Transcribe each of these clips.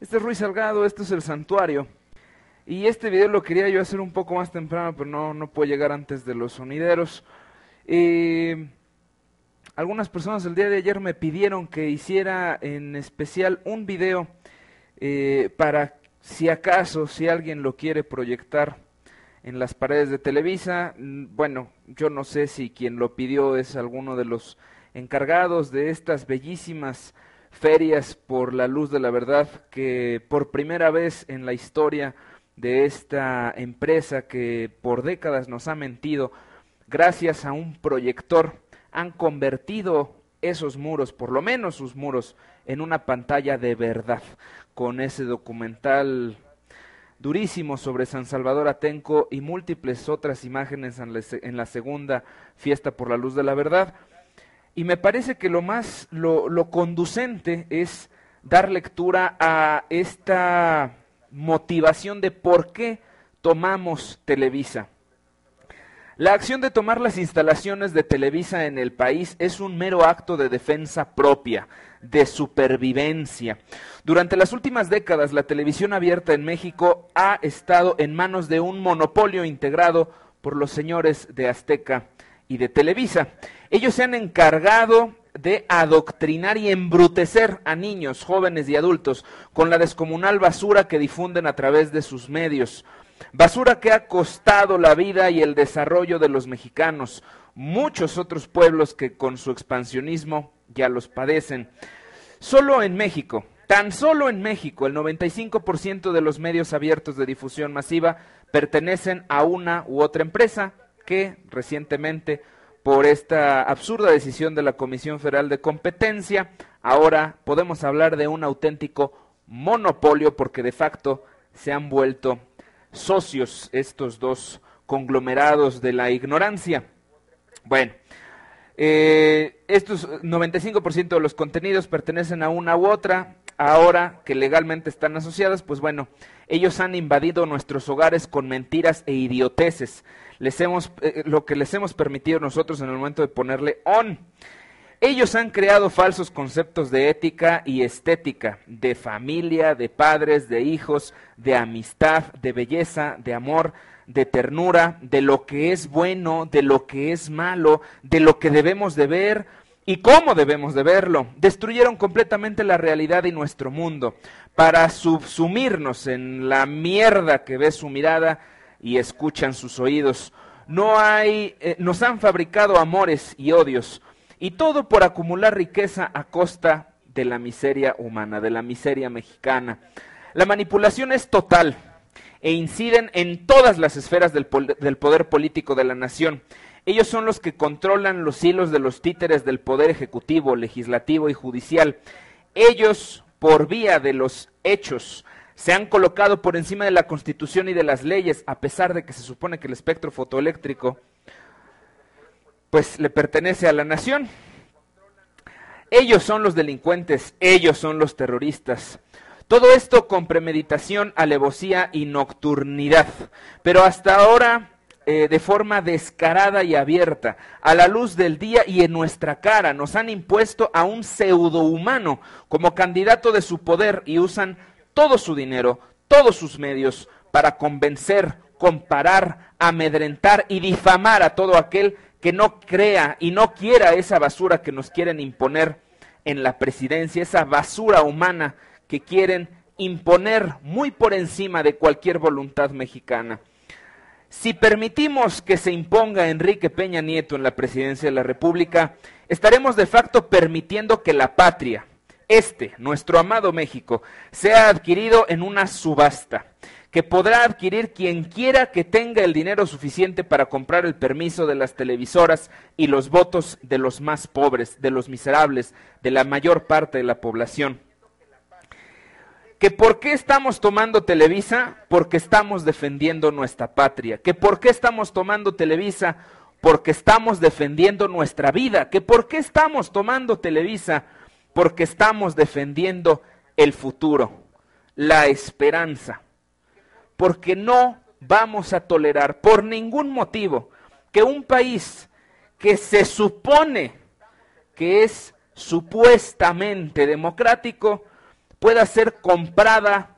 Este es Ruiz Salgado, esto es el Santuario. Y este video lo quería yo hacer un poco más temprano, pero no, no puedo llegar antes de los sonideros. Eh, algunas personas el día de ayer me pidieron que hiciera en especial un video eh, para si acaso, si alguien lo quiere proyectar en las paredes de Televisa. Mm, bueno, yo no sé si quien lo pidió es alguno de los encargados de estas bellísimas ferias por la luz de la verdad que por primera vez en la historia de esta empresa que por décadas nos ha mentido, gracias a un proyector han convertido esos muros, por lo menos sus muros, en una pantalla de verdad, con ese documental durísimo sobre San Salvador Atenco y múltiples otras imágenes en la segunda fiesta por la luz de la verdad. Y me parece que lo más, lo, conducente es dar lectura a esta motivación de por qué tomamos Televisa. La acción de tomar las instalaciones de Televisa en el país es un mero acto de defensa propia, de supervivencia. Durante las últimas décadas, la televisión abierta en México ha estado en manos de un monopolio integrado por los señores de Azteca y de Televisa. Ellos se han encargado de adoctrinar y embrutecer a niños, jóvenes y adultos con la descomunal basura que difunden a través de sus medios. Basura que ha costado la vida y el desarrollo de los mexicanos, muchos otros pueblos que con su expansionismo ya los padecen. Solo en México, tan solo en México, el 95% de los medios abiertos de difusión masiva pertenecen a una u otra empresa que recientemente por esta absurda decisión de la Comisión Federal de Competencia, ahora podemos hablar de un auténtico monopolio porque de facto se han vuelto socios estos dos conglomerados de la ignorancia. Bueno, eh, estos 95% de los contenidos pertenecen a una u otra, ahora que legalmente están asociadas, pues bueno, ellos han invadido nuestros hogares con mentiras e idioteces les hemos, eh, lo que les hemos permitido nosotros en el momento de ponerle on. Ellos han creado falsos conceptos de ética y estética, de familia, de padres, de hijos, de amistad, de belleza, de amor, de ternura, de lo que es bueno, de lo que es malo, de lo que debemos de ver y cómo debemos de verlo. Destruyeron completamente la realidad y nuestro mundo para subsumirnos en la mierda que ve su mirada y escuchan sus oídos. No hay, eh, nos han fabricado amores y odios, y todo por acumular riqueza a costa de la miseria humana, de la miseria mexicana. La manipulación es total e inciden en todas las esferas del, del poder político de la nación. Ellos son los que controlan los hilos de los títeres del poder ejecutivo, legislativo y judicial. Ellos, por vía de los hechos, se han colocado por encima de la Constitución y de las leyes, a pesar de que se supone que el espectro fotoeléctrico pues le pertenece a la nación. Ellos son los delincuentes, ellos son los terroristas. Todo esto con premeditación, alevosía y nocturnidad. Pero hasta ahora eh, de forma descarada y abierta, a la luz del día y en nuestra cara, nos han impuesto a un pseudohumano como candidato de su poder y usan todo su dinero, todos sus medios para convencer, comparar, amedrentar y difamar a todo aquel que no crea y no quiera esa basura que nos quieren imponer en la presidencia, esa basura humana que quieren imponer muy por encima de cualquier voluntad mexicana. Si permitimos que se imponga Enrique Peña Nieto en la presidencia de la República, estaremos de facto permitiendo que la patria, este, nuestro amado México, sea adquirido en una subasta, que podrá adquirir quien quiera que tenga el dinero suficiente para comprar el permiso de las televisoras y los votos de los más pobres, de los miserables, de la mayor parte de la población. Que por qué estamos tomando Televisa, porque estamos defendiendo nuestra patria, que por qué estamos tomando Televisa, porque estamos defendiendo nuestra vida, que por qué estamos tomando Televisa, porque estamos defendiendo el futuro, la esperanza, porque no vamos a tolerar por ningún motivo que un país que se supone que es supuestamente democrático, pueda ser comprada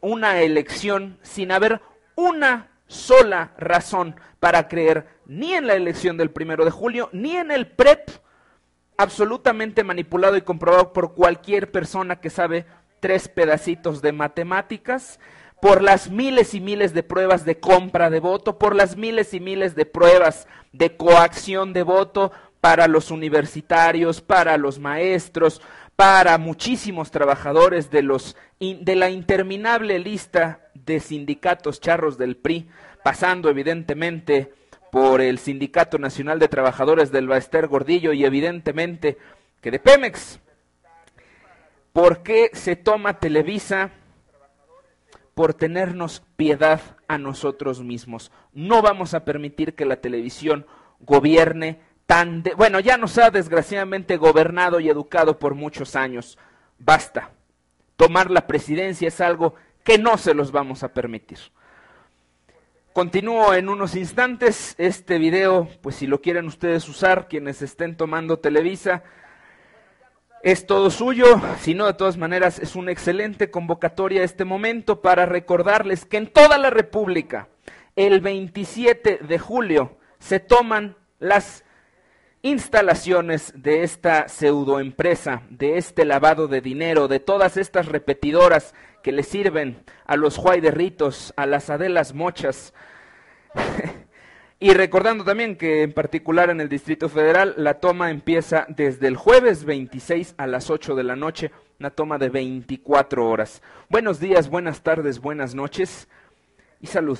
una elección sin haber una sola razón para creer ni en la elección del primero de julio, ni en el PREP, absolutamente manipulado y comprobado por cualquier persona que sabe tres pedacitos de matemáticas, por las miles y miles de pruebas de compra de voto, por las miles y miles de pruebas de coacción de voto para los universitarios, para los maestros, para muchísimos trabajadores de, los, de la interminable lista de sindicatos charros del PRI, pasando evidentemente por el Sindicato Nacional de Trabajadores del Baester Gordillo y evidentemente que de Pemex. ¿Por qué se toma Televisa? Por tenernos piedad a nosotros mismos. No vamos a permitir que la televisión gobierne bueno, ya nos ha desgraciadamente gobernado y educado por muchos años. Basta. Tomar la presidencia es algo que no se los vamos a permitir. Continúo en unos instantes. Este video, pues si lo quieren ustedes usar, quienes estén tomando Televisa, es todo suyo. Si no, de todas maneras, es una excelente convocatoria este momento para recordarles que en toda la República, el 27 de julio, se toman las instalaciones de esta pseudoempresa, de este lavado de dinero, de todas estas repetidoras que le sirven a los Juayderritos, a las Adelas Mochas. y recordando también que en particular en el Distrito Federal la toma empieza desde el jueves 26 a las 8 de la noche, una toma de 24 horas. Buenos días, buenas tardes, buenas noches y salud.